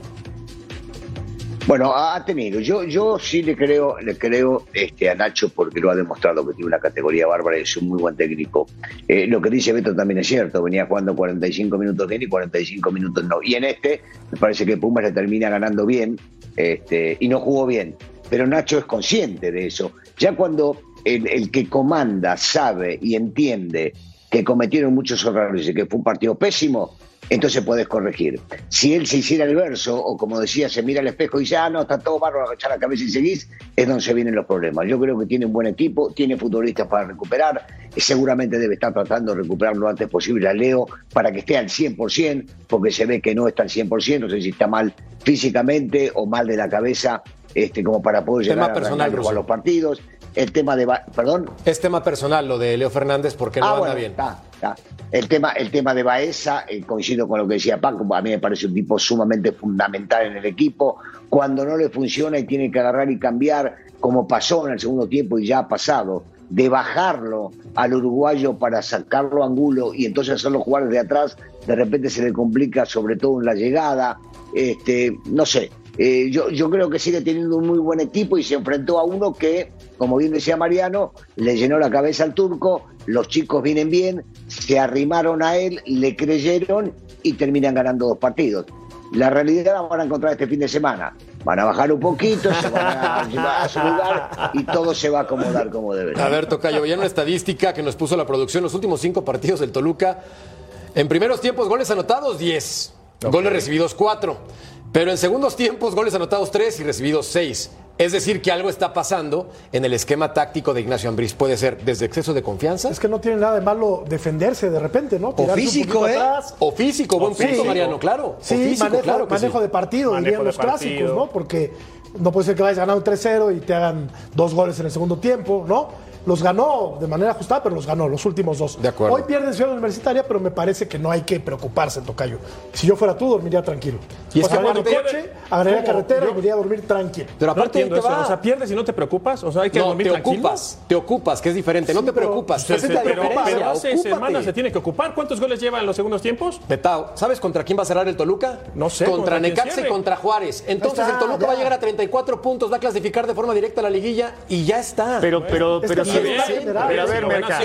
Bueno, ha tenido. Yo, yo sí le creo, le creo este, a Nacho porque lo ha demostrado que tiene una categoría bárbara y es un muy buen técnico. Eh, lo que dice Beto también es cierto. Venía jugando 45 minutos bien y 45 minutos no. Y en este me parece que Pumas le termina ganando bien este, y no jugó bien. Pero Nacho es consciente de eso. Ya cuando el que comanda sabe y entiende que cometieron muchos errores y que fue un partido pésimo, entonces puedes corregir. Si él se hiciera el verso, o como decía, se mira al espejo y dice, ah, no, está todo bárbaro, agachar la cabeza y seguís, es donde se vienen los problemas. Yo creo que tiene un buen equipo, tiene futbolistas para recuperar, seguramente debe estar tratando de recuperar lo antes posible a Leo para que esté al 100%, porque se ve que no está al 100%, no sé si está mal físicamente o mal de la cabeza, este, como para poder llegar a personal, a los partidos. El tema de... Perdón. Es tema personal lo de Leo Fernández porque no Ah, anda bueno, bien. está, está. El tema, el tema de Baeza, eh, coincido con lo que decía Paco, a mí me parece un tipo sumamente fundamental en el equipo. Cuando no le funciona y tiene que agarrar y cambiar, como pasó en el segundo tiempo y ya ha pasado, de bajarlo al uruguayo para sacarlo a Angulo y entonces hacerlo jugar desde atrás, de repente se le complica, sobre todo en la llegada. Este, no sé, eh, yo, yo creo que sigue teniendo un muy buen equipo y se enfrentó a uno que, como bien decía Mariano, le llenó la cabeza al turco, los chicos vienen bien, se arrimaron a él, le creyeron y terminan ganando dos partidos. La realidad la van a encontrar este fin de semana. Van a bajar un poquito, se van a llevar a su lugar y todo se va a acomodar como debe. A ver, Tocayo, ya una estadística que nos puso la producción, los últimos cinco partidos del Toluca. En primeros tiempos, goles anotados, 10. Goles recibidos, 4. Pero en segundos tiempos, goles anotados 3 y recibidos 6. Es decir, que algo está pasando en el esquema táctico de Ignacio Ambriz. Puede ser desde exceso de confianza. Es que no tiene nada de malo defenderse de repente, ¿no? O Tirarse físico, ¿eh? atrás. O físico, buen Sí. punto, Mariano, claro. O Sí, físico, manejo, claro que manejo sí. de partido, Manejo dirían los partido. clásicos, ¿no? Porque no puede ser que vayas ganando 3-0 y te hagan dos goles en el segundo tiempo, ¿no? Los ganó de manera ajustada, pero los ganó los últimos dos. De acuerdo. Hoy pierde Ciudad Universitaria, pero me parece que no hay que preocuparse, Tocayo. Si yo fuera tú, dormiría tranquilo. Y es O sea, que aparte- coche, agarraría carretera Yo- y iría a dormir tranquilo. Pero No aparte entiendo te eso. va. O sea, pierdes y no te preocupas. O sea, hay que no, dormir te tranquilo. ocupas, te ocupas, que es diferente. no te preocupas. Pero, la pero, pero hace Ocúpate. semanas se tiene que ocupar. ¿Cuántos goles lleva en los segundos tiempos? Betao, ¿sabes contra quién va a cerrar el Toluca? No sé, Contra contra Necaxa y contra Juárez. Entonces está, el Toluca ya. va a llegar a 34 puntos, va a clasificar de forma directa a la liguilla y ya está. Pero, pero, pero, si, está bien, pero a ver, lo Merca,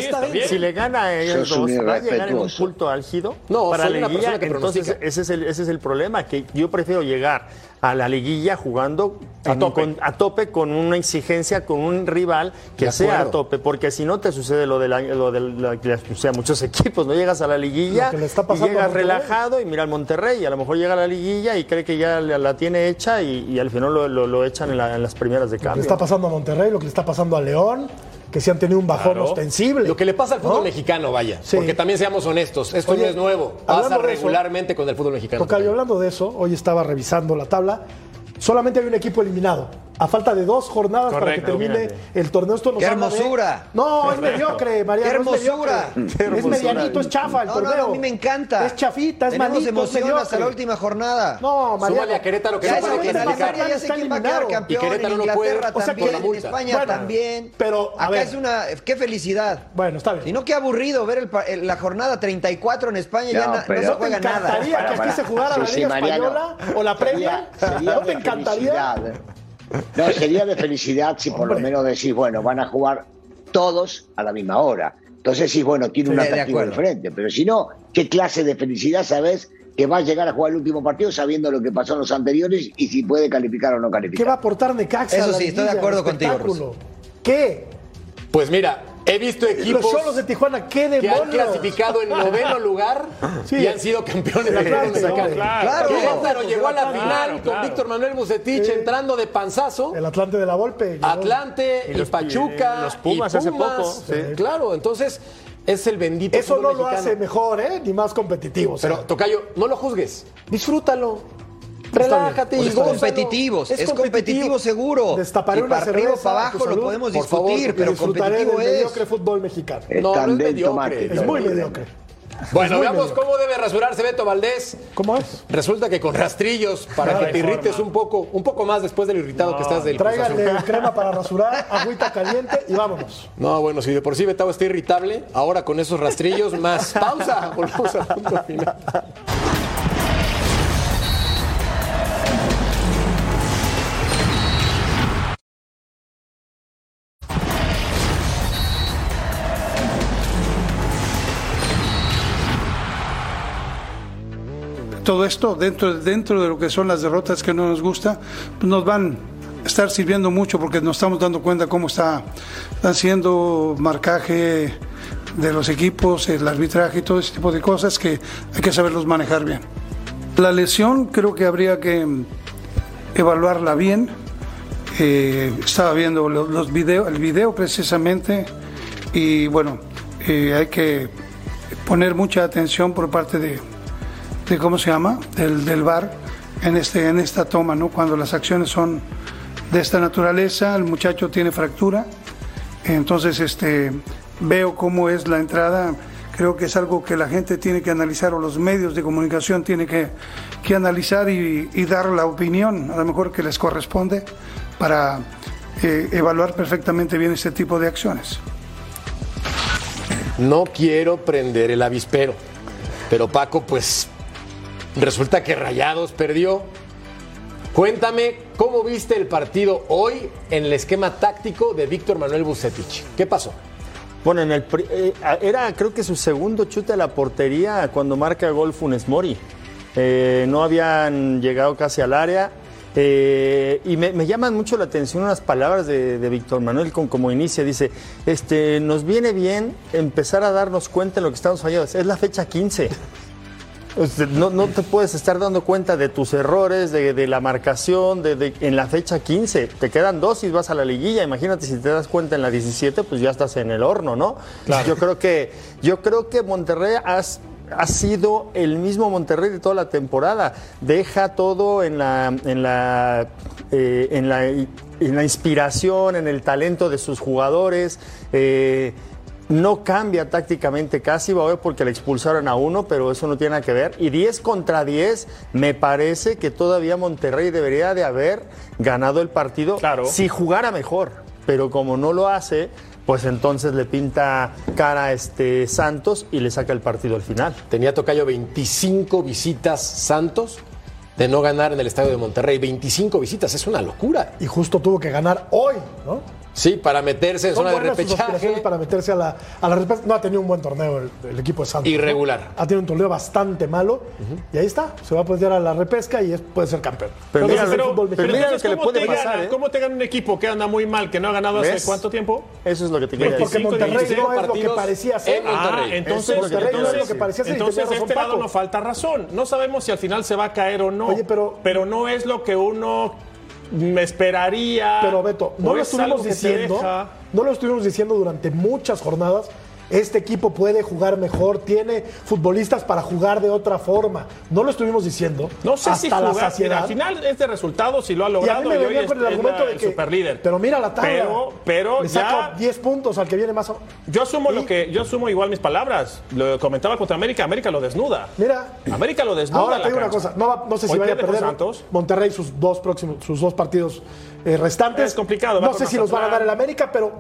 si le gana a ellos dos, va a llegar en un punto álgido No, para la liguilla. Entonces, ese es, el, ese es el problema, que yo prefiero llegar a la liguilla jugando A en- tope. con, a tope con una exigencia, con un rival que De sea a tope, porque si no te sucede lo de, la, lo de la- que- o sea, muchos equipos, no llegas a la liguilla Lo que le está y pasando a llegas relajado y mira al Monterrey y a lo mejor llega a la liguilla y cree que ya la, la tiene hecha y, y al final lo, lo- lo echan en, la- en las primeras de Lo que le cambio. está pasando a Monterrey, lo que le está pasando a León, que sí han tenido un bajón Claro. ostensible. Lo que le pasa al fútbol ¿no? mexicano, vaya. Sí. Porque también seamos honestos, esto Oye, no es nuevo. Pasa eso, regularmente con el fútbol mexicano. Tocayo, hablando de eso, hoy estaba revisando la tabla. Solamente hay un equipo eliminado. A falta de dos jornadas para que termine el torneo. Esto nos ¡Qué de- hermosura! No, es mediocre, Mariano. ¡Qué es mediocre. hermosura! ¡Qué Es medianito, es chafa el No, no, torneo. no, a mí me encanta. Es chafita, es Tenemos es emoción hasta la última jornada. No, Mariano. Súmale a Querétaro que Ya no puede clasificar. Alemania ya sé quién va a quedar campeón, Y Querétaro en no puede, Inglaterra o sea, también, en España Bueno, también. pero, a Acá ver. es una... ¡Qué felicidad! Bueno, está bien. Y no, qué aburrido ver el la jornada 34 en España, ya No, na- no, pero- se ¿No juega nada. encantaría que aquí Para, se jugara la Liga. Española o la sería ¿No te encantaría? No, sería de felicidad si por lo menos decís, bueno, van a jugar todos a la misma hora. Entonces sí, bueno, tiene un Sí, de atractivo acuerdo. diferente. Pero si no, ¿qué clase de felicidad sabes que va a llegar a jugar el último partido sabiendo lo que pasó en los anteriores y si puede calificar o no ¿Qué va a calificar? aportar Necaxa? Eso a la sí, estoy de acuerdo contigo, espectáculo? ¿Qué? Pues mira, he visto Los equipos solos de Tijuana, ¿qué que han clasificado en noveno lugar Sí. y han sido campeones mexicano. hombre. Claro. Querétaro llegó a la Claro, final con claro. Víctor Manuel Bucetich entrando de panzazo. El Atlante de la Volpe. llegó. Atlante y, los- Pachuca. y los Pumas y hace poco, sí. Claro, entonces es el bendito Eso no lo hace mejor, ¿eh? Ni más competitivo. o sea. Pero, Tocayo, no lo juzgues. Disfrútalo. Relájate y es gózalo. competitivos, es, competitivo seguro. Destaparé y una para arriba para abajo lo podemos por discutir, pero disfrutaré competitivo del es. mediocre fútbol mexicano. Es No, es mediocre. tomate. Es muy mediocre. Bueno, veamos mediocre. cómo debe rasurarse Beto Valdés. ¿Cómo es? Resulta que con rastrillos para No que te irrites un poco, un poco más después del irritado que estás del. Tráiganle crema para rasurar, agüita caliente y vámonos. No, bueno, si de por sí Betao está irritable, ahora con esos rastrillos más pausa, volvemos al punto final. Todo esto dentro, dentro de lo que son las derrotas que no nos gusta, pues nos van a estar sirviendo mucho porque nos estamos dando cuenta cómo está haciendo marcaje de los equipos, el arbitraje y todo ese tipo de cosas que hay que saberlos manejar bien. La lesión creo que habría que evaluarla bien. Eh, estaba viendo lo- los videos, el video precisamente y bueno, eh, hay que poner mucha atención por parte de, cómo se llama, del, del VAR en, este, en esta toma, ¿no? Cuando las acciones son de esta naturaleza, el muchacho tiene fractura, entonces este, veo cómo es la entrada, creo que es algo que la gente tiene que analizar o los medios de comunicación tienen que, que analizar y, y dar la opinión, a lo mejor que les corresponde, para eh, evaluar perfectamente bien este tipo de acciones. No quiero prender el avispero, pero Paco, pues resulta que Rayados perdió. Cuéntame cómo viste el partido hoy en el esquema táctico de Víctor Manuel Bucetich. ¿Qué pasó? Bueno, en el, eh, era creo que su segundo chute a la portería cuando marca gol Funes Mori. Eh, no habían llegado casi al área. eh, y me, llaman mucho la atención unas palabras de, Víctor Manuel con, como inicia. Dice, este, nos viene bien empezar a darnos cuenta de lo que estamos fallando. Es la fecha 15. Este, No, no te puedes estar dando cuenta de tus errores, de, de la marcación, de, de- en la fecha 15. Te quedan dos y vas a la liguilla. Imagínate si te das cuenta en la 17, pues ya estás en el horno, ¿no? Yo creo que, yo creo que Monterrey has- ha sido el mismo Monterrey de toda la temporada. Deja todo en la, en la, eh, en la, en la inspiración, en el talento de sus jugadores. eh, no cambia tácticamente casi, va a ver porque le expulsaron a uno, pero eso no tiene nada que ver. Y 10 contra 10, me parece que todavía Monterrey debería de haber ganado el partido si jugara mejor. Pero como no lo hace, pues entonces le pinta cara a este Santos y le saca el partido al final. Tenía Tocayo 25 visitas Santos de no ganar en el estadio de Monterrey. 25 visitas, es una locura. Y justo tuvo que ganar hoy, ¿no? Sí, para meterse en Son zona de repechaje. para meterse a la, a la repesca. No ha tenido un buen torneo el, el equipo de Santos. ¿no? Irregular. Ha tenido un torneo bastante malo. Y ahí está. Se va a poder a la repesca y es- puede ser campeón. Pero, mira, pero- pero mexicano. entonces, ¿cómo te gana- ¿eh? ¿Cómo te gana un equipo que anda muy mal, que no ha ganado hace cuánto tiempo? Eso es lo que te Pues quería porque decir. Monterrey 25 no es lo que parecía ser. en Monterrey. Ah, entonces, Monterrey no es lo que parecía ser. entonces este lado nos falta razón. No sabemos si al final se va a caer o no. Oye, pero- pero no es lo que uno me esperaría. Pero Beto, no lo estuvimos diciendo, no lo estuvimos diciendo durante muchas jornadas. Este equipo puede jugar mejor, tiene futbolistas para jugar de otra forma. No lo estuvimos diciendo. No sé hasta si la jugar, mira, saciedad. al final es de resultados y lo ha y a mí logrado me hoy venía con el argumento la- de que. superlíder. Pero mira la tabla. Pero, pero Le ya saca 10 puntos al que viene más. yo asumo lo que yo asumo igual mis palabras. Lo comentaba contra América, América lo desnuda. Mira. América lo desnuda. Ahora la te digo una cosa, no, sé si Hoy vaya a perder Santos. Monterrey sus dos próximos, sus dos partidos eh, restantes. Es complicado, No sé si los van a dar el América, pero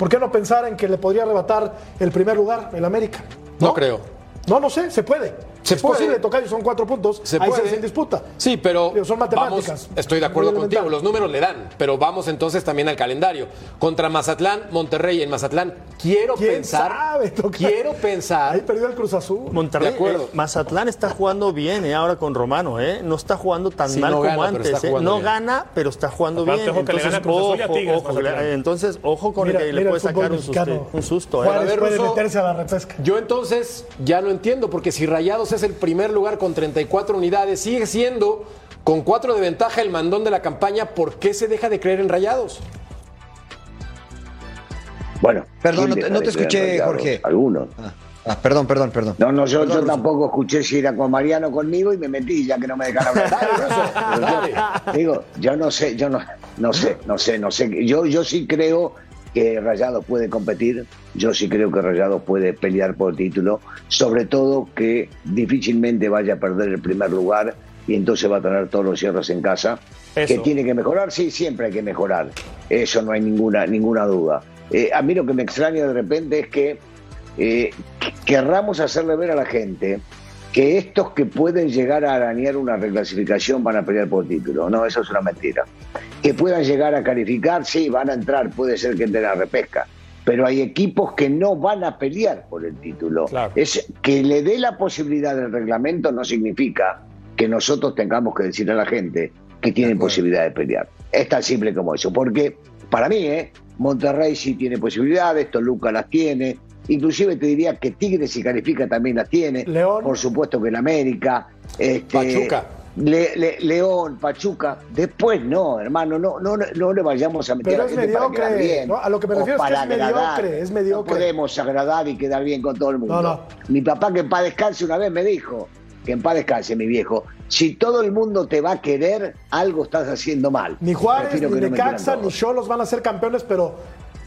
¿por qué no pensar en que le podría arrebatar el primer lugar el América? No creo. No, no sé, se puede. Se es puede. posible, Tocayo, son cuatro puntos. Se Ahí puede. se sin disputa. Sí, pero son matemáticas. vamos, estoy de acuerdo contigo, los números le dan, pero vamos entonces también al calendario. Contra Mazatlán, Monterrey en Mazatlán, quiero ¿Quién pensar, sabe, quiero pensar, Ahí perdió el Cruz Azul. Monterrey, De acuerdo. eh, Mazatlán está jugando bien eh, ahora con Romano, ¿eh? No está jugando tan Sí, mal no como gana, antes. ¿eh? No bien. gana, pero está jugando Aparte, bien. ojo que le gana Cruz Azul y a ojo, Tigres, ojo, Mazatlán. le- entonces, ojo con Mira, el que mira le puede sacar un susto. Un susto ¿eh? Ver, puede meterse a la repesca. Yo entonces ya no entiendo, porque si Rayados es el primer lugar con 34 unidades, sigue siendo con cuatro de ventaja el mandón de la campaña, ¿por qué se deja de creer en Rayados? Bueno, Perdón, ¿quién no te- no escuché? Jorge. Algunos. Ah, perdón, perdón, perdón. No, no, yo, Perdón, yo Russo. tampoco escuché si era con Mariano conmigo y me metí ya que no me dejan hablar. Yo- digo, yo no sé, yo no, no sé, no sé, no sé. Yo, yo sí creo que Rayados puede competir, yo sí creo que Rayados puede pelear por el título, sobre todo que difícilmente vaya a perder el primer lugar y entonces va a tener todos los cierres en casa. Eso. Que tiene que mejorar, sí, siempre hay que mejorar. Eso no hay ninguna, ninguna duda. Eh, a mí lo que me extraña de repente es que eh, querramos hacerle ver a la gente que estos que pueden llegar a arañar una reclasificación van a pelear por título. No, eso es una mentira. Que puedan llegar a calificar, sí, van a entrar, puede ser que entren a repesca. Pero hay equipos que no van a pelear por el título. Claro. Es que le dé la posibilidad del reglamento no significa que nosotros tengamos que decirle a la gente que tienen posibilidad de pelear. Es tan simple como eso. Porque para mí, ¿eh? Monterrey sí tiene posibilidades, Toluca las tiene, inclusive te diría que Tigres si califica también las tiene, León. por supuesto que el América, este, Pachuca. Le- Le- León, Pachuca, después no, hermano, no, no, no le vayamos a meter Pero a es para mediocre, quedar bien, ¿no? A lo que me refiero es que para es mediocre, agradar. es mediocre. No podemos agradar y quedar bien con todo el mundo. No, no. Mi papá que en paz descanse una vez me dijo, que en paz descanse mi viejo, si todo el mundo te va a querer, algo estás haciendo mal. Ni Juárez, ni Necaxa, ni. Cholos van a ser campeones, pero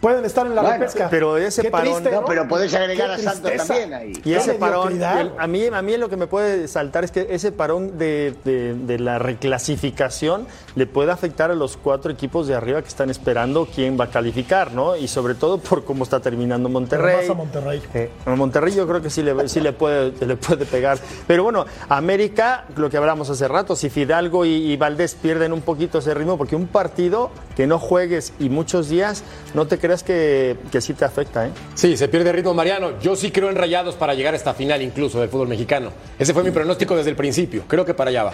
pueden estar en la Bueno, repesca. pero ese Qué parón- triste, No, pero podés agregar Qué a Santos tristeza. también ahí. Y ese parón, el- a mí, a mí lo que me puede saltar es que ese parón de, de- de la reclasificación le puede afectar a los cuatro equipos de arriba que están esperando quién va a calificar, ¿no? Y sobre todo por cómo está terminando Pero Monterrey. más a Monterrey. Eh, a Monterrey yo creo que sí le, sí le, puede, le puede pegar. Pero bueno, América, lo que hablamos hace rato, si Fidalgo y, y Valdés pierden un poquito ese ritmo, porque un partido que no juegues y muchos días, no te creas que, que sí te afecta, ¿eh? Sí, se pierde ritmo Mariano. Yo sí creo en Rayados para llegar a esta final incluso del fútbol mexicano. Ese fue mi pronóstico desde el principio. Creo que para allá va.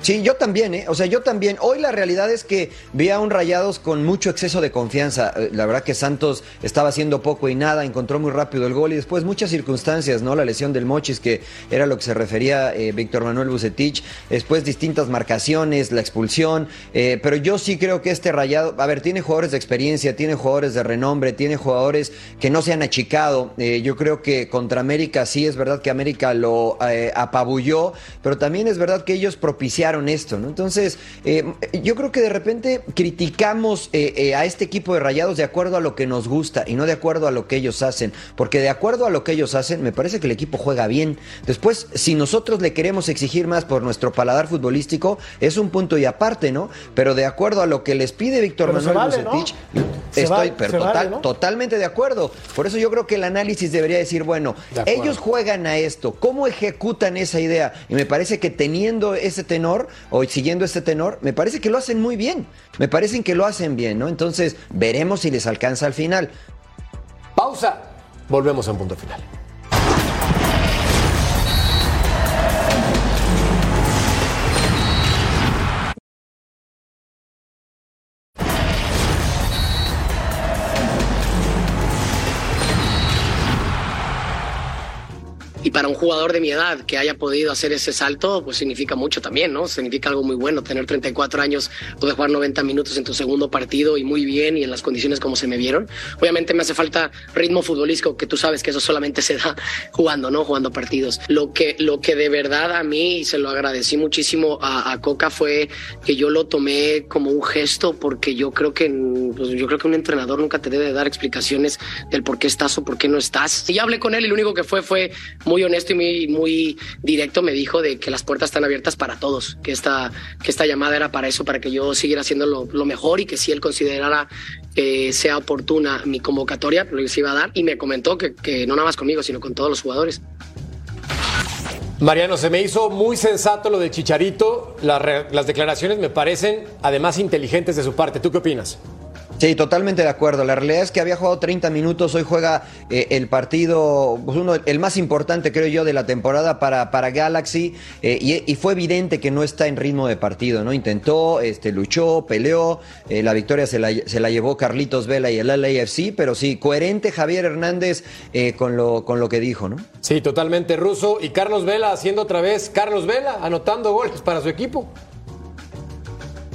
Sí, yo también, ¿eh? O sea, yo también. Hoy la realidad es que vi a un Rayados con mucho exceso de confianza. Eh, La verdad que Santos estaba haciendo poco y nada, encontró muy rápido el gol y después muchas circunstancias, ¿no? La lesión del Mochis, que era lo que se refería eh, Víctor Manuel Bucetich. Después distintas marcaciones, la expulsión. eh, pero yo sí creo que este Rayado, a ver, tiene jugadores de experiencia, tiene jugadores de renombre, tiene jugadores que no se han achicado. Yo creo que contra América sí es verdad que América lo apabulló, pero también es verdad que ellos propiciaron esto, ¿no? Entonces, eh, yo creo que de repente criticamos eh, eh, a este equipo de Rayados de acuerdo a lo que nos gusta y no de acuerdo a lo que ellos hacen, porque de acuerdo a lo que ellos hacen, me parece que el equipo juega bien. Después, si nosotros le queremos exigir más por nuestro paladar futbolístico, es un punto y aparte, ¿no? Pero de acuerdo a lo que les pide Víctor Manuel vale, estoy va- pero se total- vale, ¿no? totalmente de acuerdo. Por eso yo creo que el análisis debería decir, bueno, De ellos juegan a esto, ¿cómo ejecutan esa idea? Y me parece que teniendo ese tenor o siguiendo ese tenor, me parece que lo hacen muy bien. Me parecen que lo hacen bien, ¿no? Entonces, veremos si les alcanza al final. Pausa. Volvemos en punto final. Y para un jugador de mi edad que haya podido hacer ese salto, pues significa mucho también, ¿no? Significa algo muy bueno. Tener 34 años, poder jugar 90 minutos en tu segundo partido y muy bien y en las condiciones como se me vieron. Obviamente me hace falta ritmo futbolístico, que tú sabes que eso solamente se da jugando, ¿no? Jugando partidos. Lo que, lo que de verdad a mí, y se lo agradecí muchísimo a, a Coca, fue que yo lo tomé como un gesto, porque yo creo que, pues, yo creo que un entrenador nunca te debe dar explicaciones del por qué estás o por qué no estás. Y hablé con él y lo único que fue fue muy honesto y muy, directo. Me dijo de que las puertas están abiertas para todos, que esta, que esta llamada era para eso, para que yo siguiera haciendo lo, mejor y que si él considerara que sea oportuna mi convocatoria, lo iba a dar. Y me comentó que, que no nada más conmigo, sino con todos los jugadores. Mariano, se me hizo muy sensato lo de Chicharito. Las, las declaraciones me parecen además inteligentes de su parte. ¿Tú qué opinas? Sí, totalmente de acuerdo. La realidad es que había jugado 30 minutos, hoy juega eh, el partido, pues uno, el más importante creo yo de la temporada para, para Galaxy eh, y, fue evidente que no está en ritmo de partido, ¿no? Intentó, este, luchó, peleó, eh, la victoria se la, se la llevó Carlitos Vela y el LAFC, pero sí, coherente Javier Hernández con, lo, con lo que dijo, ¿no? Sí, totalmente ruso. Y Carlos Vela haciendo otra vez, Carlos Vela anotando goles para su equipo.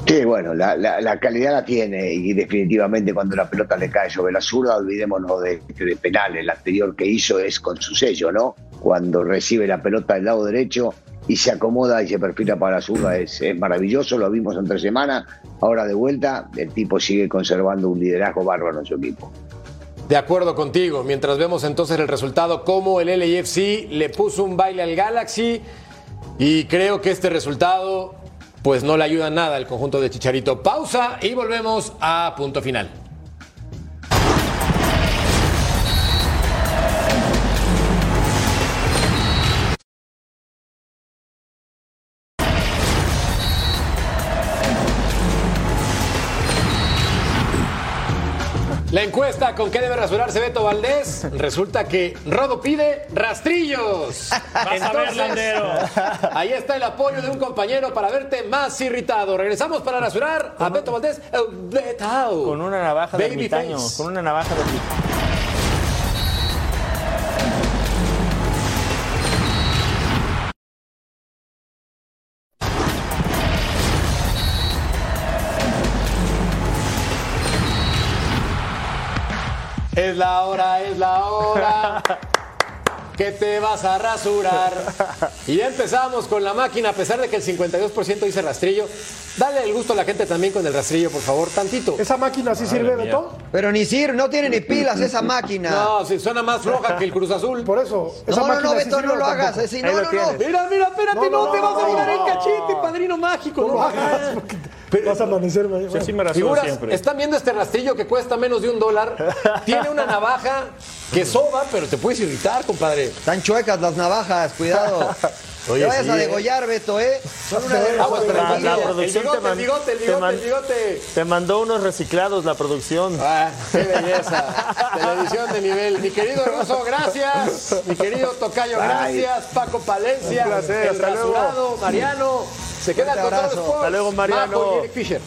Sí, bueno, la, la- calidad la tiene y definitivamente cuando la pelota le cae sobre la zurda, olvidémonos de, de penal. El anterior que hizo es con su sello, ¿no? Cuando recibe la pelota del lado derecho y se acomoda y se perfila para la zurda, es, es maravilloso. Lo vimos entre semanas. Ahora de vuelta, el tipo sigue conservando un liderazgo bárbaro en su equipo. De acuerdo contigo. Mientras vemos entonces el resultado, cómo el LAFC le puso un baile al Galaxy. Y creo que este resultado, pues no le ayuda nada al conjunto de Chicharito. Pausa y volvemos a punto final. La encuesta con qué debe rasurarse Beto Valdés. Resulta que Rodo pide rastrillos. Vas a ver, ahí está el apoyo de un compañero para verte más irritado. Regresamos para rasurar a Beto Valdés. Con una navaja de ermitaño. Con una navaja de ermitaño. Es la hora, es la hora. Que te vas a rasurar. Y ya empezamos con la máquina, a pesar de que el 52% dice rastrillo. Dale el gusto a la gente también con el rastrillo, por favor, tantito. ¿Esa máquina sí sirve, Beto? Pero ni sirve, no tiene ni pilas esa máquina. No, si suena más floja que el Cruz Azul. Por eso. esa No, no, máquina no, sí Beto, no lo hagas. Ahí no, lo no, no. Mira, mira, espérate, no, No, no, te vas a no, mirar el no. cachete, padrino mágico. No lo hagas. Porque Vas a amanecer. Yo sí me Figuras, siempre. están viendo este rastrillo que cuesta menos de un dólar. Tiene una navaja que soba, pero te puedes irritar, compadre. Están chuecas las navajas, cuidado. Oye, Te vayas sí, a ¿eh? degollar, Beto, ¿eh? Son una de Aguas, pero La- la tranquilo. El producción bigote, te el bigote, el te bigote, man- el bigote. Te mandó unos reciclados la producción. Ah, qué belleza. Televisión de nivel. Mi querido Ruso, gracias. Mi querido Tocayo, Ay. gracias. Paco Palencia, Un placer, el hasta luego. rasurado, Mariano. Se queda Fuerte con Total abrazo. Sports. Hasta luego, Mariano. Fisher.